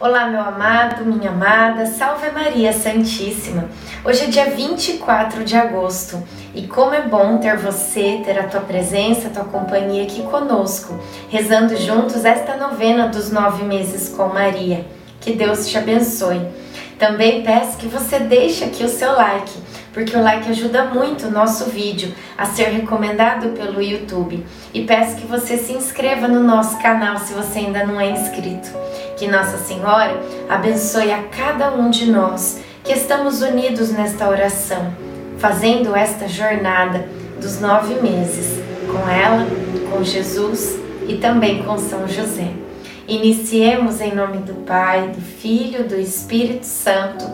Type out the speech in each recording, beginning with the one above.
Olá, meu amado, minha amada, salve Maria Santíssima. Hoje é dia 24 de agosto e como é bom ter você, ter a tua presença, a tua companhia aqui conosco, rezando juntos esta novena dos nove meses com Maria. Que Deus te abençoe. Também peço que você deixe aqui o seu like, porque o like ajuda muito o nosso vídeo a ser recomendado pelo YouTube. E peço que você se inscreva no nosso canal se você ainda não é inscrito. Que Nossa Senhora abençoe a cada um de nós que estamos unidos nesta oração, fazendo esta jornada dos nove meses com ela, com Jesus e também com São José. Iniciemos em nome do Pai, do Filho, do Espírito Santo.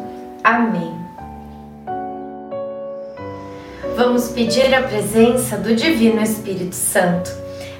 Amém. Vamos pedir a presença do Divino Espírito Santo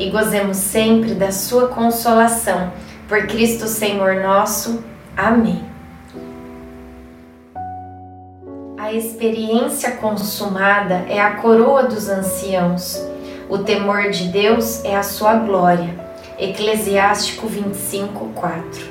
e gozemos sempre da sua consolação. Por Cristo Senhor nosso. Amém. A experiência consumada é a coroa dos anciãos. O temor de Deus é a sua glória. Eclesiástico 25, 4.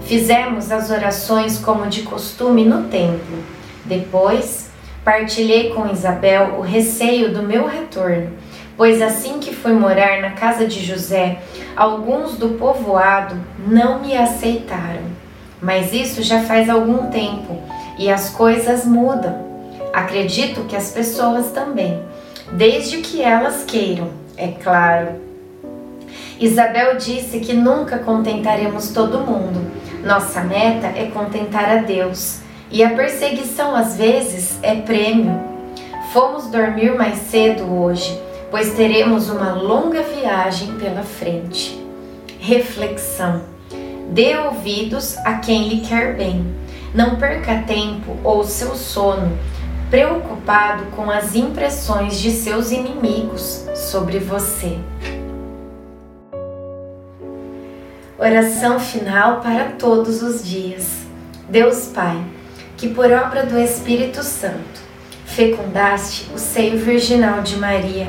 Fizemos as orações como de costume no templo. Depois, partilhei com Isabel o receio do meu retorno Pois assim que fui morar na casa de José, alguns do povoado não me aceitaram. Mas isso já faz algum tempo e as coisas mudam. Acredito que as pessoas também, desde que elas queiram, é claro. Isabel disse que nunca contentaremos todo mundo. Nossa meta é contentar a Deus. E a perseguição às vezes é prêmio. Fomos dormir mais cedo hoje pois teremos uma longa viagem pela frente. Reflexão: dê ouvidos a quem lhe quer bem. Não perca tempo ou seu sono preocupado com as impressões de seus inimigos sobre você. Oração final para todos os dias. Deus Pai, que por obra do Espírito Santo fecundaste o seio virginal de Maria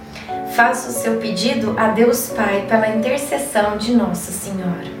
faça o seu pedido a Deus Pai pela intercessão de Nossa Senhora.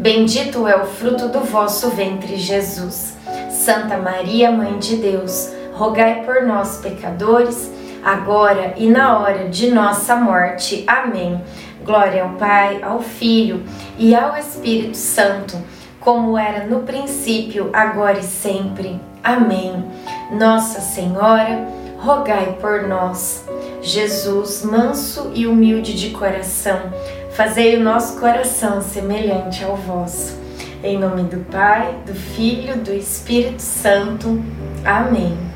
bendito é o fruto do vosso ventre, Jesus. Santa Maria, Mãe de Deus, rogai por nós, pecadores, agora e na hora de nossa morte. Amém. Glória ao Pai, ao Filho e ao Espírito Santo, como era no princípio, agora e sempre. Amém. Nossa Senhora, rogai por nós. Jesus, manso e humilde de coração, fazei o nosso coração semelhante ao vosso. Em nome do Pai, do Filho, do Espírito Santo. Amém.